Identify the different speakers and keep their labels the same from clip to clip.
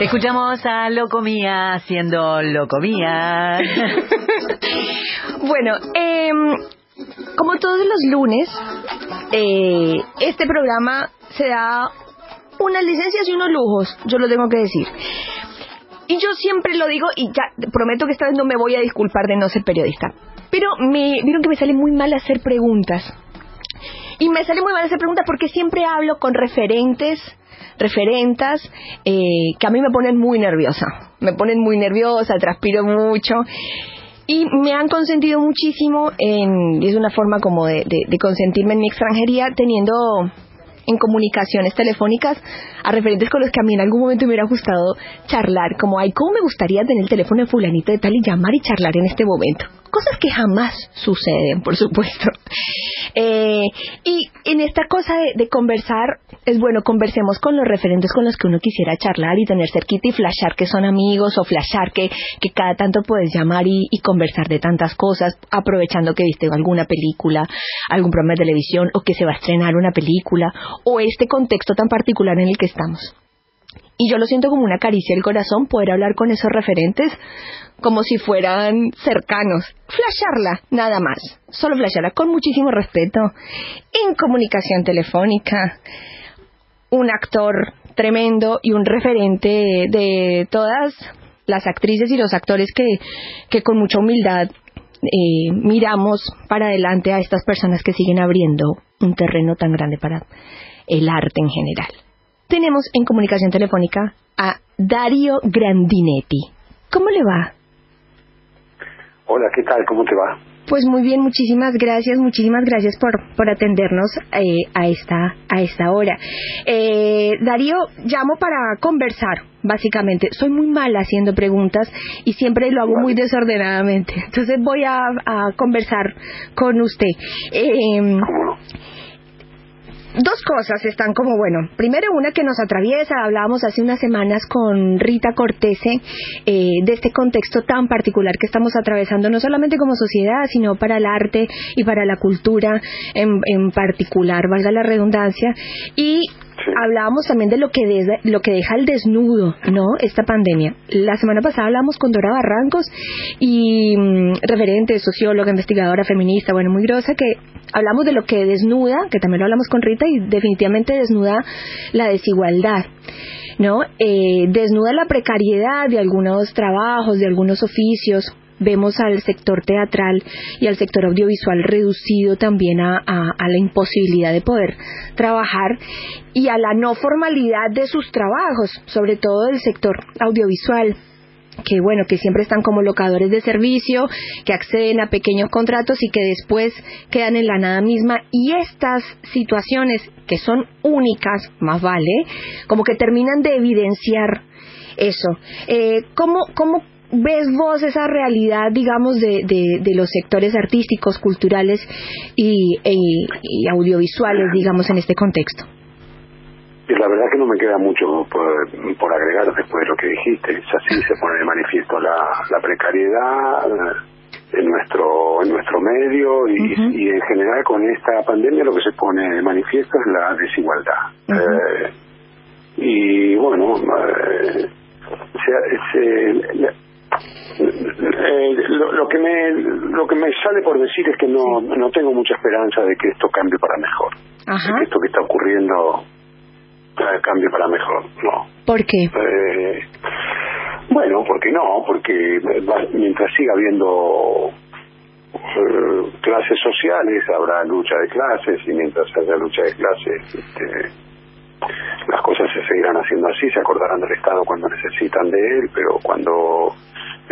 Speaker 1: Escuchamos a Locomía haciendo Locomía.
Speaker 2: bueno, eh, como todos los lunes, eh, este programa se da unas licencias y unos lujos, yo lo tengo que decir. Y yo siempre lo digo y ya prometo que esta vez no me voy a disculpar de no ser periodista. Pero me vieron que me sale muy mal hacer preguntas. Y me sale muy mal hacer preguntas porque siempre hablo con referentes, referentas, eh, que a mí me ponen muy nerviosa. Me ponen muy nerviosa, transpiro mucho. Y me han consentido muchísimo, en, es una forma como de, de consentirme en mi extranjería, teniendo en comunicaciones telefónicas a referentes con los que a mí en algún momento me hubiera gustado charlar, como, ay, ¿cómo me gustaría tener el teléfono de fulanito de tal y llamar y charlar en este momento? Cosas que jamás suceden, por supuesto. Eh, y en esta cosa de, conversar, es bueno, conversemos con los referentes con los que uno quisiera charlar y tener cerquita y flashar que son amigos o flashar que, que cada tanto puedes llamar y, y conversar de tantas cosas, aprovechando que viste alguna película, algún programa de televisión o que se va a estrenar una película o este contexto tan particular en el que estamos. Y yo lo siento como una caricia del corazón poder hablar con esos referentes como si fueran cercanos. Flasharla, nada más. Solo flasharla con muchísimo respeto. En comunicación telefónica. Un actor tremendo y un referente de todas las actrices y los actores que, que con mucha humildad eh, miramos para adelante a estas personas que siguen abriendo un terreno tan grande para el arte en general. Tenemos en comunicación telefónica a Dario Grandinetti. ¿Cómo le va?
Speaker 3: Hola, ¿qué tal? ¿Cómo te va?
Speaker 2: Pues muy bien, muchísimas gracias, muchísimas gracias por, por atendernos eh, a, esta, a esta hora. Eh, Darío, llamo para conversar, básicamente. Soy muy mala haciendo preguntas y siempre lo hago muy desordenadamente. Entonces voy a, a conversar con usted. Eh, dos cosas están como, bueno, primero una que nos atraviesa, hablábamos hace unas semanas con Rita Cortese eh, de este contexto tan particular que estamos atravesando, no solamente como sociedad, sino para el arte y para la cultura en, en particular, valga la redundancia, y hablábamos también de lo que, lo que deja el desnudo, ¿no? Esta pandemia. La semana pasada hablamos con Dora Barrancos y mm, referente, socióloga, investigadora, feminista, bueno, muy grosa, que hablamos de lo que desnuda, que también lo hablamos con Rita, y definitivamente desnuda la desigualdad. ¿no? Eh, desnuda la precariedad de algunos trabajos, de algunos oficios, vemos al sector teatral y al sector audiovisual reducido también a, la imposibilidad de poder trabajar y a la no formalidad de sus trabajos, sobre todo del sector audiovisual que bueno, que siempre están como locadores de servicio, que acceden a pequeños contratos y que después quedan en la nada misma. Y estas situaciones, que son únicas, más vale, como que terminan de evidenciar eso. Eh, ¿cómo, ¿Cómo ves vos esa realidad, digamos, de, de, los sectores artísticos, culturales y, y, audiovisuales, digamos, en este contexto?
Speaker 3: La verdad que no me queda mucho por, por agregar después de lo que dijiste. Es así se pone de manifiesto la, la precariedad en nuestro en nuestro medio y, y, en general con esta pandemia lo que se pone de manifiesto es la desigualdad. eh, y bueno, eh, se, eh, lo, que me lo que me sale por decir es que no no tengo mucha esperanza de que esto cambie para mejor
Speaker 2: Ajá.
Speaker 3: que esto que está ocurriendo eh, cambie para mejor no
Speaker 2: ¿por qué?
Speaker 3: Eh, bueno porque no porque mientras siga habiendo eh, clases sociales habrá lucha de clases y mientras haya lucha de clases este, las cosas se seguirán haciendo así, se acordarán del Estado cuando necesitan de él, pero cuando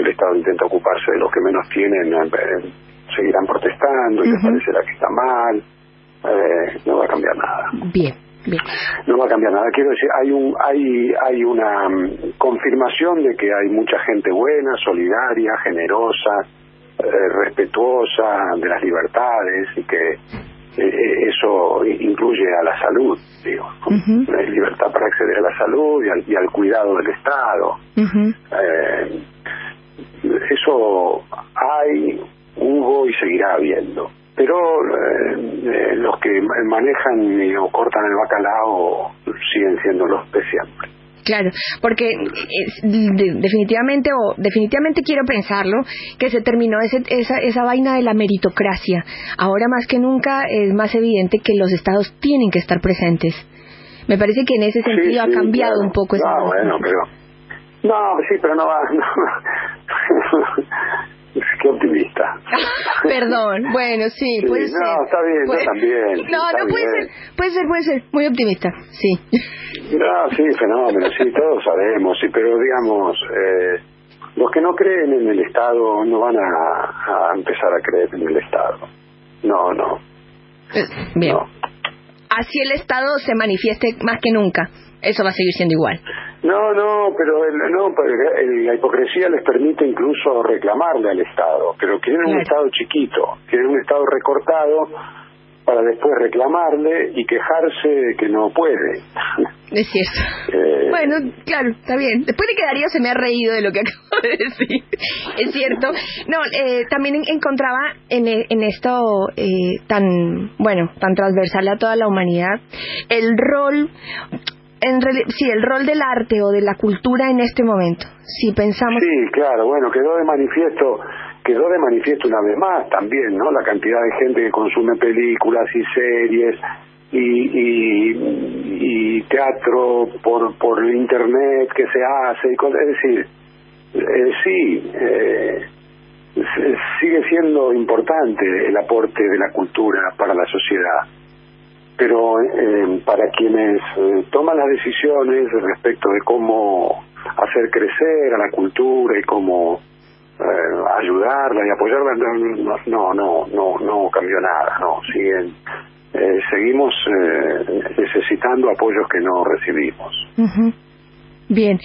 Speaker 3: el Estado intenta ocuparse de los que menos tienen, eh, seguirán protestando y les parecerá que está mal, eh, no va a cambiar nada.
Speaker 2: Bien. Bien.
Speaker 3: No va a cambiar nada. Quiero decir, hay un, hay, hay una mm, confirmación de que hay mucha gente buena, solidaria, generosa, eh, respetuosa de las libertades y que eh, eso incluye a la salud, digo, hay libertad para acceder a la salud y al, y al cuidado del Estado. eh, eso hay, hubo y seguirá habiendo. Pero eh, eh los que manejan o cortan el bacalao siguen siendo los de siempre.
Speaker 2: Claro, porque definitivamente, o definitivamente quiero pensarlo, que se terminó ese, esa, esa vaina de la meritocracia. Ahora más que nunca es más evidente que los estados tienen que estar presentes. Me parece que en ese sentido ha cambiado un poco.
Speaker 3: No, bueno, pero... No, sí, pero no va... Qué optimista.
Speaker 2: Perdón, bueno, sí, puede ser.
Speaker 3: No, está bien, yo también.
Speaker 2: No, no puede ser, puede ser, puede ser, muy optimista, sí.
Speaker 3: No, sí, fenómeno, sí, todos sabemos, sí, pero digamos, eh, los que no creen en el Estado no van a, a empezar a creer en el Estado. No, no.
Speaker 2: Eh, bien. Así el Estado se manifieste más que nunca eso va a seguir siendo igual.
Speaker 3: No, no, pero el, no, la hipocresía les permite incluso reclamarle al Estado, pero quieren un Estado chiquito, quieren un Estado recortado para después reclamarle y quejarse de que no puede.
Speaker 2: Es cierto. Eh, bueno, claro, está bien. Después de que Darío se me ha reído de lo que acabo de decir. Es cierto. No, eh, también encontraba en, en esto eh, tan, bueno, tan transversal a toda la humanidad, el rol en sí, el rol del arte o de la cultura en este momento. Si pensamos.
Speaker 3: Sí, claro, bueno, quedó de manifiesto, quedó de manifiesto una vez más también, ¿no? La cantidad de gente que consume películas y series y, y, teatro por por internet que se hace y cosas. Es decir, eh, sí. Eh, sigue siendo importante el aporte de la cultura para la sociedad pero eh, para quienes eh, toman las decisiones respecto de cómo hacer crecer a la cultura y cómo eh, ayudarla y apoyarla no no no no cambió nada no siguen seguimos necesitando apoyos que no recibimos.
Speaker 2: Bien.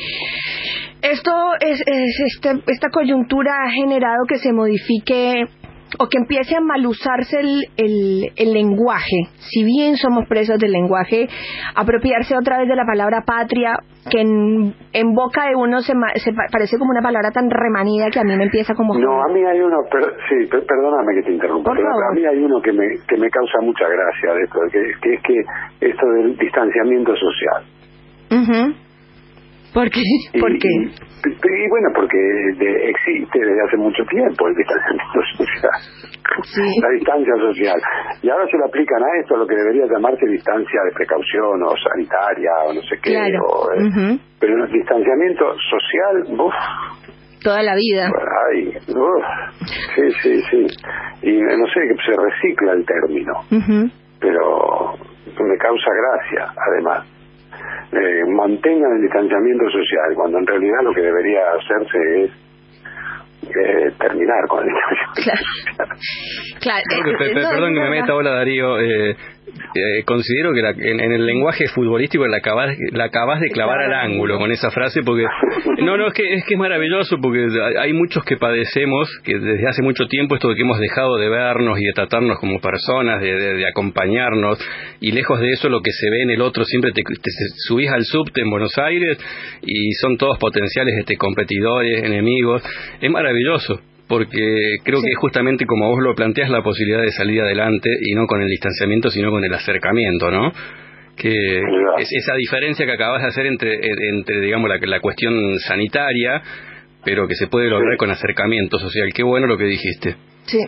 Speaker 2: Esto es, es este, esta coyuntura ha generado que se modifique o que empiece a mal usarse el, el, lenguaje, si bien somos presos del lenguaje, apropiarse otra vez de la palabra patria, que en, en boca de uno se, se, parece como una palabra tan remanida que a mí me empieza como...
Speaker 3: No, a mí hay uno, sí, perdóname que te interrumpa, pero a mí hay uno que me, que me causa mucha gracia de esto, que, que es que esto del distanciamiento social.
Speaker 2: ¿Por qué? ¿Por qué?
Speaker 3: Y, bueno, porque existe desde hace mucho tiempo el distanciamiento social. La distancia social. Y ahora se lo aplican a esto, lo que debería llamarse distancia de precaución o sanitaria o no sé qué. Eh, pero el distanciamiento social, uff.
Speaker 2: Toda la vida.
Speaker 3: Ay, sí, sí, sí. Y no sé, se recicla el término. Pero me causa gracia, además eh, mantengan el distanciamiento social, cuando en realidad lo que debería hacerse es eh, terminar con el distanciamiento
Speaker 2: claro. claro.
Speaker 4: perdón que me meta, hola Darío. Eh, eh, considero que en, el lenguaje futbolístico la acabas, la acabas de clavar al ángulo con esa frase porque no no es que es que es maravilloso porque hay muchos que padecemos que desde hace mucho tiempo esto de que hemos dejado de vernos y de tratarnos como personas de, de, acompañarnos y lejos de eso lo que se ve en el otro siempre te, subís al subte en Buenos Aires y son todos potenciales este competidores enemigos. Es maravilloso porque creo que justamente como vos lo planteas la posibilidad de salir adelante y no con el distanciamiento sino con el acercamiento, ¿no? Que es esa diferencia que acabas de hacer entre, entre digamos, la, la cuestión sanitaria, pero que se puede lograr con acercamiento social. Qué bueno lo que dijiste.
Speaker 2: Sí,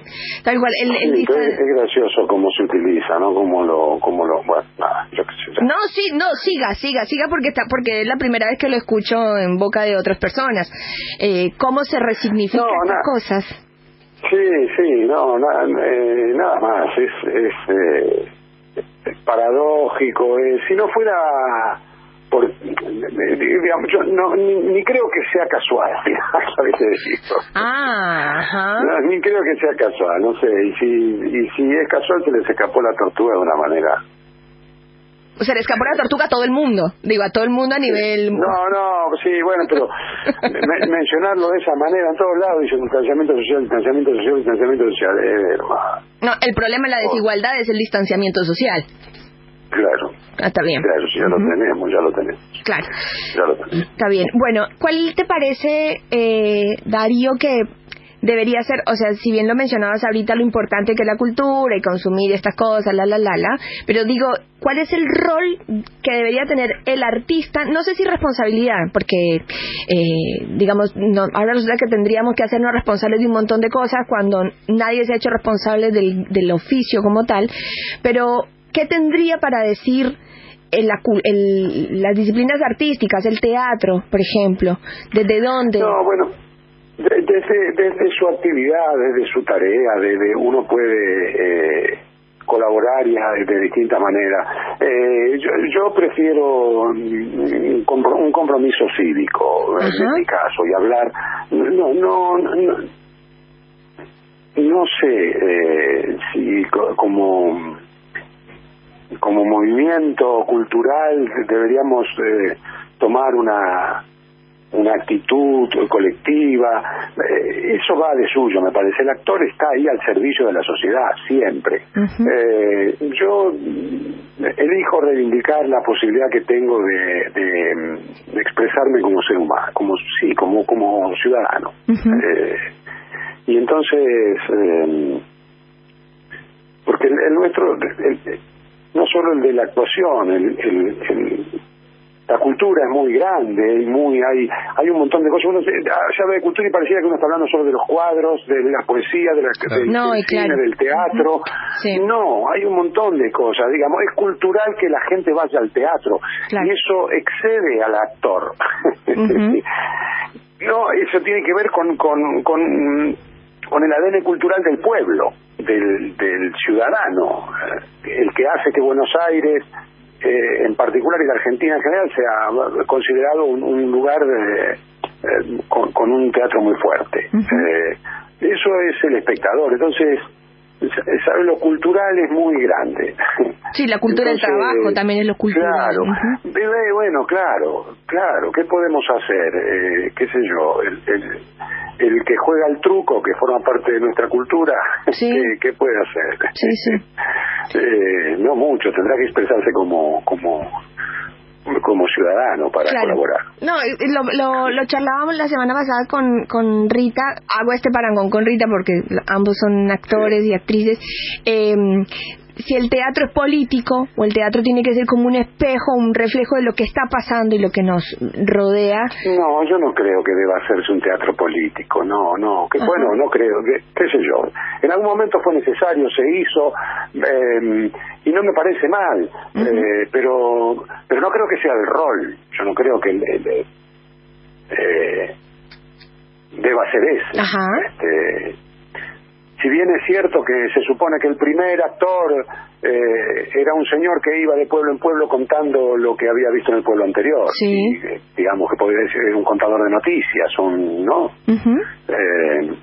Speaker 2: tal cual. El, el
Speaker 3: es, gracioso cómo se utiliza, ¿no? Cómo lo, cómo lo, bueno, nada, yo qué sé.
Speaker 2: No, sí, no, siga, siga, siga porque está, porque es la primera vez que lo escucho en boca de otras personas. Eh, ¿Cómo se resignifican las cosas?
Speaker 3: Sí, sí, no, nada, eh, nada más, es, es, eh, paradójico. Eh, si no fuera por, digamos, yo no, ni, creo que sea casual, decirlo.
Speaker 2: Ah,
Speaker 3: ni creo que sea casual, no sé, y si, y si es casual se les escapó la tortuga de una manera.
Speaker 2: O sea, le escapó la tortuga a todo el mundo, digo, a todo el mundo a nivel...
Speaker 3: No, no, sí, bueno, pero mencionarlo de esa manera en todos lados, dicen distanciamiento social, distanciamiento social, distanciamiento social, eh,
Speaker 2: No, el problema de la desigualdad es el distanciamiento social.
Speaker 3: Claro.
Speaker 2: Ah, está bien.
Speaker 3: Claro, si ya lo tenemos, ya lo tenemos.
Speaker 2: Claro.
Speaker 3: Ya lo tenemos.
Speaker 2: Está bien. Bueno, ¿cuál te parece, eh, Darío, que debería ser, o sea, si bien lo mencionabas ahorita, lo importante que es la cultura y consumir estas cosas, la, la, la, la, pero digo, ¿cuál es el rol que debería tener el artista? No sé si responsabilidad, porque, eh, digamos, no, ahora resulta que tendríamos que hacernos responsables de un montón de cosas cuando nadie se ha hecho responsable del, del oficio como tal, pero ¿qué tendría para decir el, las disciplinas artísticas, el teatro, por ejemplo? ¿Desde dónde?
Speaker 3: No, bueno, desde, desde su actividad, desde su tarea, desde uno puede eh, colaborar ya de, distintas maneras. Eh, yo, yo, prefiero un compromiso cívico en este caso y hablar. No, no, no, no sé eh, si como como movimiento cultural deberíamos eh, tomar una una actitud colectiva, eh, eso va de suyo, me parece. El actor está ahí al servicio de la sociedad, siempre. eh, yo elijo reivindicar la posibilidad que tengo de, de, expresarme como ser humano, como sí, como, como ciudadano. eh, y entonces, eh, porque el, el nuestro, el, no solo el de la actuación, el, el, la cultura es muy grande y muy hay hay un montón de cosas uno se, habla de cultura y parecía que uno está hablando solo de los cuadros de la poesía de la, del,
Speaker 2: no,
Speaker 3: del
Speaker 2: claro.
Speaker 3: cine del teatro
Speaker 2: sí.
Speaker 3: no hay un montón de cosas digamos es cultural que la gente vaya al teatro
Speaker 2: claro.
Speaker 3: y eso excede al actor uh -huh. no eso tiene que ver con con, con con el ADN cultural del pueblo, del, del ciudadano, el que hace que Buenos Aires, eh, en particular y la Argentina en general, sea considerado un, un lugar de, eh, con, con, un teatro muy fuerte. Uh -huh. eh, eso es el espectador. Entonces. Lo cultural es muy grande.
Speaker 2: Sí, la cultura Entonces, del trabajo también es lo cultural.
Speaker 3: Claro, uh -huh. bueno, claro, claro. ¿Qué podemos hacer? Eh, ¿Qué sé yo? El, el, el, que juega al truco, que forma parte de nuestra cultura,
Speaker 2: sí.
Speaker 3: ¿qué, ¿qué, puede hacer?
Speaker 2: Sí, sí.
Speaker 3: Eh, no mucho, tendrá que expresarse como como como ciudadano para
Speaker 2: claro.
Speaker 3: colaborar.
Speaker 2: No, lo, lo, lo, charlábamos la semana pasada con, con Rita, hago este parangón con Rita porque ambos son actores sí. y actrices. Eh, si el teatro es político o el teatro tiene que ser como un espejo, un reflejo de lo que está pasando y lo que nos rodea.
Speaker 3: No, yo no creo que deba hacerse un teatro político, no, no, que Ajá. bueno, no creo, que, qué sé yo. En algún momento fue necesario, se hizo eh, y no me parece mal, uh -huh. eh, pero pero no creo que sea el rol. Yo no creo que el, el, el eh, deba ser ese.
Speaker 2: Ajá.
Speaker 3: Este, si bien es cierto que se supone que el primer actor eh, era un señor que iba de pueblo en pueblo contando lo que había visto en el pueblo anterior,
Speaker 2: sí.
Speaker 3: y, digamos que podría ser un contador de noticias, un no,
Speaker 2: uh -huh.
Speaker 3: eh,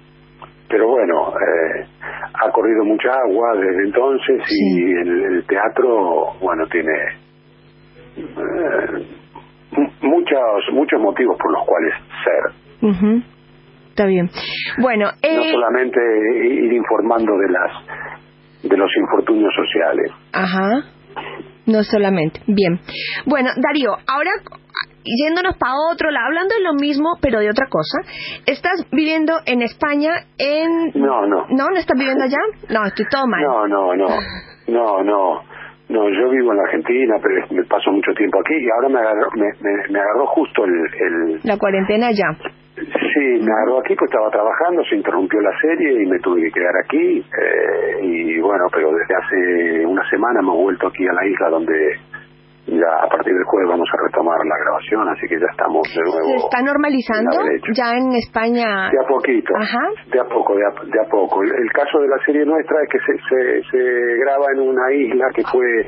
Speaker 3: pero bueno, eh, ha corrido mucha agua desde entonces
Speaker 2: sí.
Speaker 3: y el, el, teatro, bueno, tiene eh, muchos muchos motivos por los cuales ser.
Speaker 2: Uh -huh. Está bien. Bueno, eh...
Speaker 3: no solamente ir informando de las de los infortunios sociales.
Speaker 2: Ajá. No solamente. Bien. Bueno, Darío, ahora yéndonos para otro lado, hablando de lo mismo, pero de otra cosa. ¿Estás viviendo en España en
Speaker 3: No, no.
Speaker 2: ¿No no estás viviendo allá? No, estoy todo mal.
Speaker 3: No, no, no. No, no. No, yo vivo en la Argentina, pero me paso mucho tiempo aquí y ahora me agarró, me, me, me agarró justo el, el,
Speaker 2: La cuarentena ya.
Speaker 3: Sí, me agarró aquí, pues estaba trabajando, se interrumpió la serie y me tuve que quedar aquí. Eh, y bueno, pero desde hace una semana hemos vuelto aquí a la isla donde ya a partir del jueves vamos a retomar la grabación, así que ya estamos de nuevo.
Speaker 2: ¿Se está normalizando ya en España?
Speaker 3: De a poquito,
Speaker 2: Ajá.
Speaker 3: de a poco, de a, de a poco. El, el, caso de la serie nuestra es que se, se, se graba en una isla que fue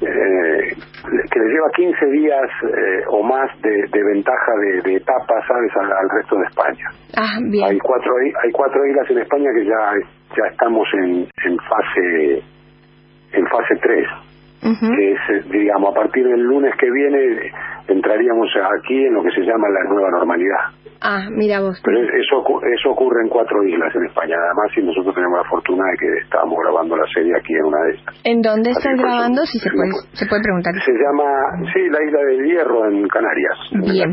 Speaker 3: eh, que le lleva 15 días eh, o más de, de ventaja de, de, etapa, ¿sabes?, al, al, resto de España.
Speaker 2: Ah, bien.
Speaker 3: Hay cuatro, hay cuatro islas en España que ya, ya estamos en, en fase en fase 3.
Speaker 2: Uh -huh.
Speaker 3: que es, digamos, a partir del lunes que viene entraríamos aquí en lo que se llama la nueva normalidad.
Speaker 2: Ah, mira vos.
Speaker 3: Pero eso, eso ocurre en cuatro islas en España, además, y nosotros tenemos la fortuna de que estábamos grabando la serie aquí en una de estas.
Speaker 2: ¿En dónde están grabando? Si se puede, se puede preguntar.
Speaker 3: Se llama, sí, la isla del Hierro en Canarias.
Speaker 2: Bien.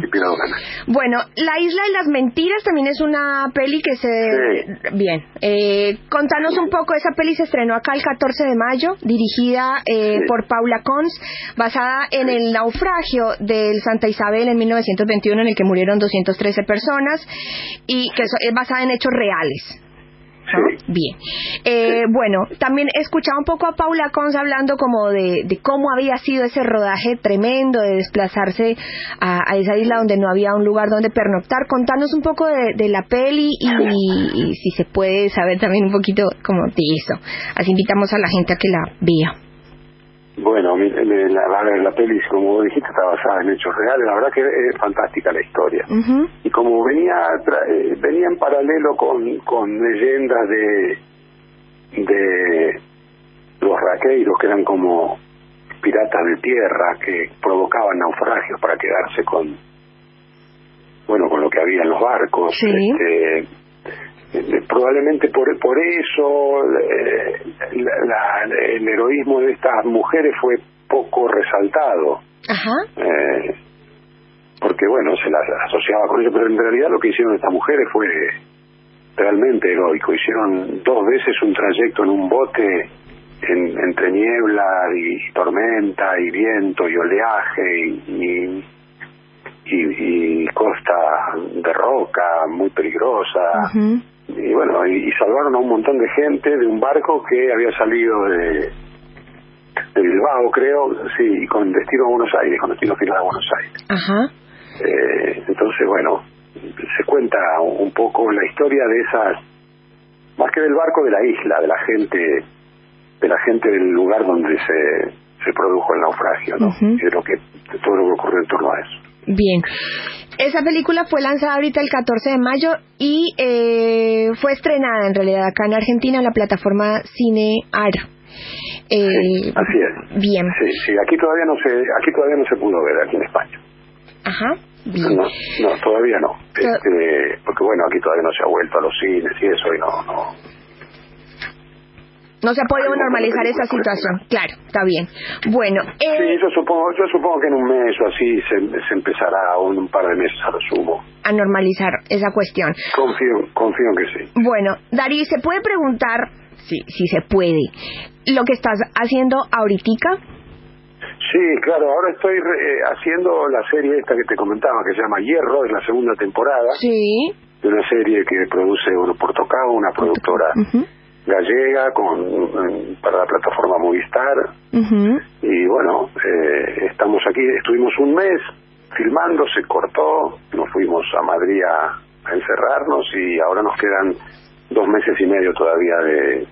Speaker 2: bueno, La isla de las mentiras también es una peli que se... Bien. Eh, contanos un poco, esa peli se estrenó acá el 14 de mayo, dirigida eh, por Paula Cons, basada en el naufragio del Santa Isabel en 1921 en el que murieron 213 personas y que es basada en hechos reales. Bien. Eh, bueno, también he escuchado un poco a Paula Cons hablando como de, cómo había sido ese rodaje tremendo de desplazarse a, esa isla donde no había un lugar donde pernoctar. Contanos un poco de, la peli y, si se puede saber también un poquito como de eso. Así invitamos a la gente a que la vea.
Speaker 3: Bueno, la, la peli, como vos dijiste, está basada en hechos reales. La verdad que es fantástica la historia. Y como venía eh, venía en paralelo con, con leyendas de, de los raqueiros, que eran como piratas de tierra que provocaban naufragios para quedarse con bueno con lo que había en los barcos este, eh, probablemente por por eso eh, el heroísmo de estas mujeres fue poco resaltado. Eh, porque bueno se las asociaba con eso pero en realidad lo que hicieron estas mujeres fue realmente heroico. Hicieron dos veces un trayecto en un bote entre niebla y tormenta y viento y oleaje y, y, costa de roca muy peligrosa y bueno, y, salvaron a un montón de gente de un barco que había salido de, de Bilbao, creo, sí, con destino a Buenos Aires, con destino final a Buenos Aires.
Speaker 2: Ajá.
Speaker 3: Eh, entonces, bueno, se cuenta un poco la historia de esas, más que del barco, de la isla, de la gente, de la gente del lugar donde se, se produjo el naufragio, ¿no? Y de lo que, de todo lo que ocurrió en torno a eso.
Speaker 2: Bien. Esa película fue lanzada ahorita el 14 de mayo y eh, fue estrenada en realidad acá en Argentina en la plataforma Cinear.
Speaker 3: Eh, así es.
Speaker 2: Bien.
Speaker 3: Sí, sí, aquí todavía no se, aquí todavía no se pudo ver aquí en España.
Speaker 2: Ajá. Bien.
Speaker 3: No, no todavía no. Este, porque bueno, aquí todavía no se ha vuelto a los cines y eso y no, no,
Speaker 2: no se ha podido normalizar esa situación. Claro, está bien. Bueno.
Speaker 3: Eh... Sí, yo supongo, yo supongo que en un mes o así se, empezará, o en un par de meses a lo sumo.
Speaker 2: A normalizar esa cuestión.
Speaker 3: Confío, confío en que sí.
Speaker 2: Bueno, Darí, ¿se puede preguntar, si, si se puede, lo que estás haciendo ahorita?
Speaker 3: Sí, claro, ahora estoy eh, haciendo la serie esta que te comentaba, que se llama Hierro, es la segunda temporada.
Speaker 2: Sí.
Speaker 3: De una serie que produce Grupo Tocado, una productora gallega con para la plataforma Movistar y bueno eh, estamos aquí estuvimos un mes filmando se cortó nos fuimos a Madrid a, encerrarnos y ahora nos quedan dos meses y medio todavía de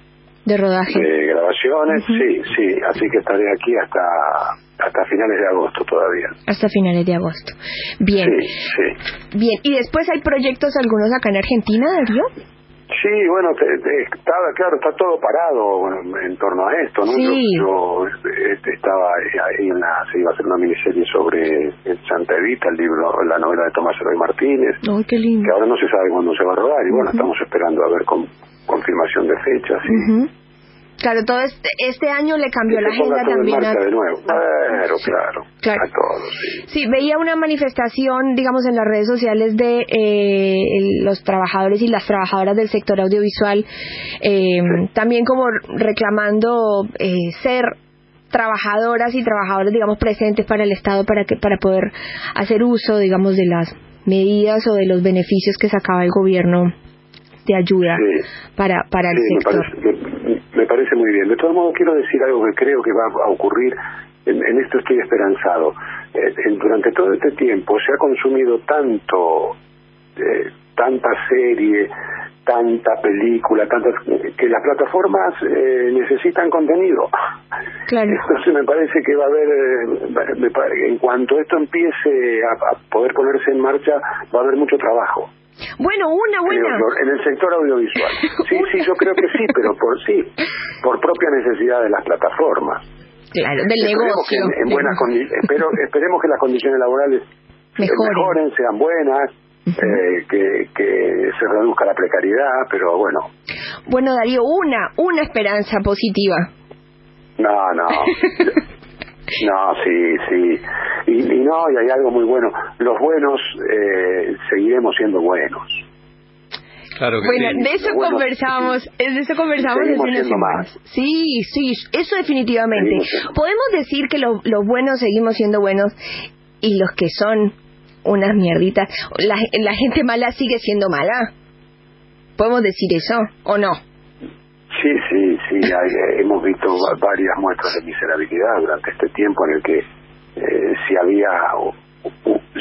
Speaker 2: de rodaje
Speaker 3: de grabaciones sí sí así que estaré aquí hasta hasta finales de agosto todavía.
Speaker 2: Hasta finales de agosto. Bien.
Speaker 3: Sí, sí.
Speaker 2: Bien. ¿Y después hay proyectos algunos acá en Argentina, Darío?
Speaker 3: Sí, bueno, está, claro, está todo parado en torno a esto, ¿no? Yo, este, estaba ahí en la, se iba a hacer una miniserie sobre Santa Evita, el libro, la novela de Tomás Eloy Martínez,
Speaker 2: qué lindo.
Speaker 3: que ahora no se sabe cuándo se va a rodar y bueno, estamos esperando a ver con confirmación de fechas. y
Speaker 2: Claro, todo este, este año le cambió la agenda también.
Speaker 3: A... de nuevo. Claro, claro. claro. A todos,
Speaker 2: sí. veía una manifestación, digamos, en las redes sociales de eh, los trabajadores y las trabajadoras del sector audiovisual, eh, también como reclamando eh, ser trabajadoras y trabajadores, digamos, presentes para el Estado para que para poder hacer uso, digamos, de las medidas o de los beneficios que sacaba el gobierno de ayuda para, para el
Speaker 3: sector. Me parece, muy bien. De todos modos, quiero decir algo que creo que va a ocurrir. En, esto estoy esperanzado. Eh, durante todo este tiempo se ha consumido tanto, eh, tanta serie, tanta película, tantas que las plataformas eh, necesitan contenido.
Speaker 2: Claro.
Speaker 3: Entonces me parece que va a haber, en cuanto esto empiece a poder ponerse en marcha, va a haber mucho trabajo.
Speaker 2: Bueno, una buena.
Speaker 3: En el sector audiovisual. Sí, sí, yo creo que sí, pero por sí, por propia necesidad de las plataformas.
Speaker 2: Claro, del negocio.
Speaker 3: en, buenas espero, esperemos que las condiciones laborales mejoren, sean buenas, eh, que, que se reduzca la precariedad, pero bueno.
Speaker 2: Bueno, Darío, una, una esperanza positiva.
Speaker 3: No, no. No, sí, sí. Y, y, no, y hay algo muy bueno. Los buenos eh, seguiremos siendo buenos.
Speaker 4: Claro que
Speaker 2: bueno,
Speaker 4: sí.
Speaker 2: de eso conversamos, de eso conversamos
Speaker 3: Seguimos más.
Speaker 2: Sí, sí, eso definitivamente. Podemos decir que lo, los buenos seguimos siendo buenos y los que son unas mierditas, la, la gente mala sigue siendo mala. ¿Podemos decir eso o no?
Speaker 3: Sí, sí, sí. Hay, hemos visto varias muestras de miserabilidad durante este tiempo en el que eh, si había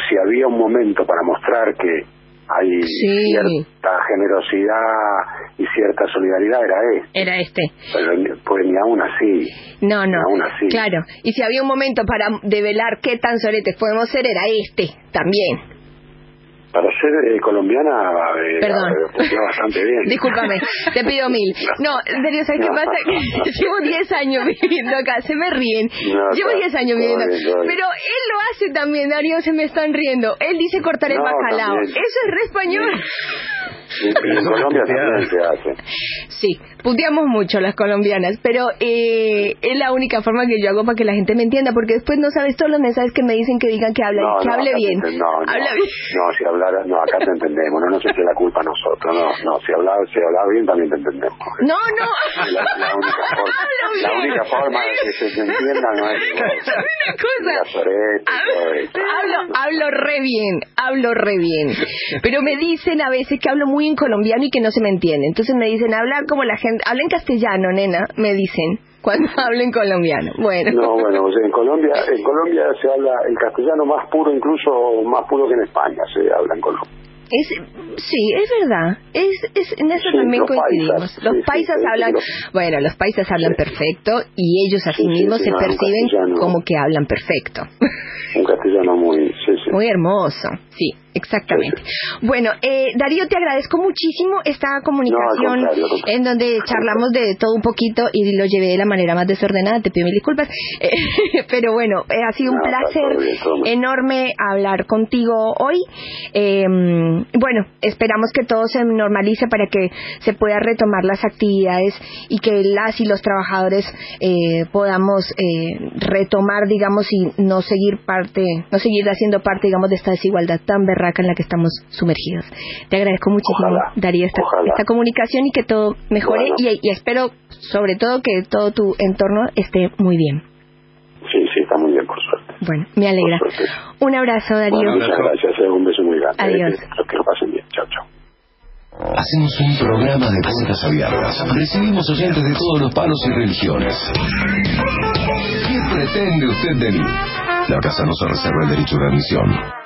Speaker 3: si había un momento para mostrar que hay
Speaker 2: Sí.
Speaker 3: cierta generosidad y cierta solidaridad era este.
Speaker 2: Era este.
Speaker 3: Pero ni- pues ni aún así.
Speaker 2: No, no.
Speaker 3: Aún así.
Speaker 2: Claro. Y si había un momento para develar qué tan soretes podemos ser, era este también.
Speaker 3: Para ser eh, colombiana eh,
Speaker 2: Perdón.
Speaker 3: eh, funciona bastante bien.
Speaker 2: Discúlpame, te pido mil. No, en serio, ¿sabes qué
Speaker 3: No.
Speaker 2: pasa? Que llevo 10 años viviendo acá, se me ríen.
Speaker 3: No,
Speaker 2: llevo
Speaker 3: está-
Speaker 2: 10 años viviendo
Speaker 3: bien.
Speaker 2: Pero él lo hace también, Darío, se me están riendo. Él dice cortar el
Speaker 3: No,
Speaker 2: bacalao.
Speaker 3: también.
Speaker 2: Eso es re español.
Speaker 3: Y, y en Colombia también se hace.
Speaker 2: Sí, puteamos mucho las colombianas, pero eh, es la única forma que yo hago para que la gente me entienda, porque después no sabes todos los mensajes que me dicen que digan que habla,
Speaker 3: No,
Speaker 2: que
Speaker 3: no,
Speaker 2: hable
Speaker 3: te
Speaker 2: bien.
Speaker 3: enten- No,
Speaker 2: Habla bien.
Speaker 3: no, si hablara, no, acá te entendemos, no, no se eche la culpa a nosotros, no, no, si hablaba, si hablaba bien también te entendemos.
Speaker 2: No, no.
Speaker 3: La, la única forma, la única forma de que se entienda no es
Speaker 2: ¿Sabe una cosa?
Speaker 3: esto.
Speaker 2: Hablo, hablo re bien, hablo re bien. Pero me dicen a veces que hablo muy en colombiano y que no se me entiende. Entonces me dicen, habla como la gente, habla en castellano, nena, me dicen, cuando hablo en colombiano. Bueno.
Speaker 3: No, bueno, en Colombia, en Colombia se habla el castellano más puro, incluso más puro que en España se habla en Colombia.
Speaker 2: Es, sí, es verdad. Es, es, en eso
Speaker 3: Sí,
Speaker 2: también
Speaker 3: los
Speaker 2: coincidimos.
Speaker 3: paisas,
Speaker 2: los
Speaker 3: sí,
Speaker 2: paisas
Speaker 3: sí,
Speaker 2: hablan, bueno, los paisas hablan perfecto y ellos a sí mismos se
Speaker 3: no,
Speaker 2: perciben como que hablan perfecto.
Speaker 3: Un castellano muy.
Speaker 2: Muy hermoso, sí, exactamente. Bueno, eh, Darío, te agradezco muchísimo esta comunicación
Speaker 3: No,
Speaker 2: en donde charlamos de todo un poquito y lo llevé de la manera más desordenada, te pido mil disculpas, Eh, pero bueno, eh, ha sido un
Speaker 3: No,
Speaker 2: placer
Speaker 3: bien,
Speaker 2: enorme hablar contigo hoy. Eh, bueno, esperamos que todo se normalice para que se pueda retomar las actividades y que las y los trabajadores eh, podamos eh, retomar, digamos, y no seguir parte, no seguir haciendo parte, digamos, de esta desigualdad tan berraca en la que estamos sumergidos. Te agradezco muchísimo,
Speaker 3: Ojalá,
Speaker 2: Darío, esta, esta comunicación y que todo mejore
Speaker 3: Bueno.
Speaker 2: y, y espero, sobre todo, que todo tu entorno esté muy bien.
Speaker 3: Sí, sí, está muy bien, por suerte.
Speaker 2: Bueno, me alegra. Un abrazo, Darío.
Speaker 3: Bueno, muchas gracias, eh, un beso muy grande.
Speaker 2: Adiós.
Speaker 3: Que, que lo pasen bien. Chao, chao.
Speaker 5: Hacemos un programa de puertas abiertas. Recibimos oyentes de todos los palos y religiones. ¿Qué pretende usted de mí? La casa no se reserva el derecho de admisión.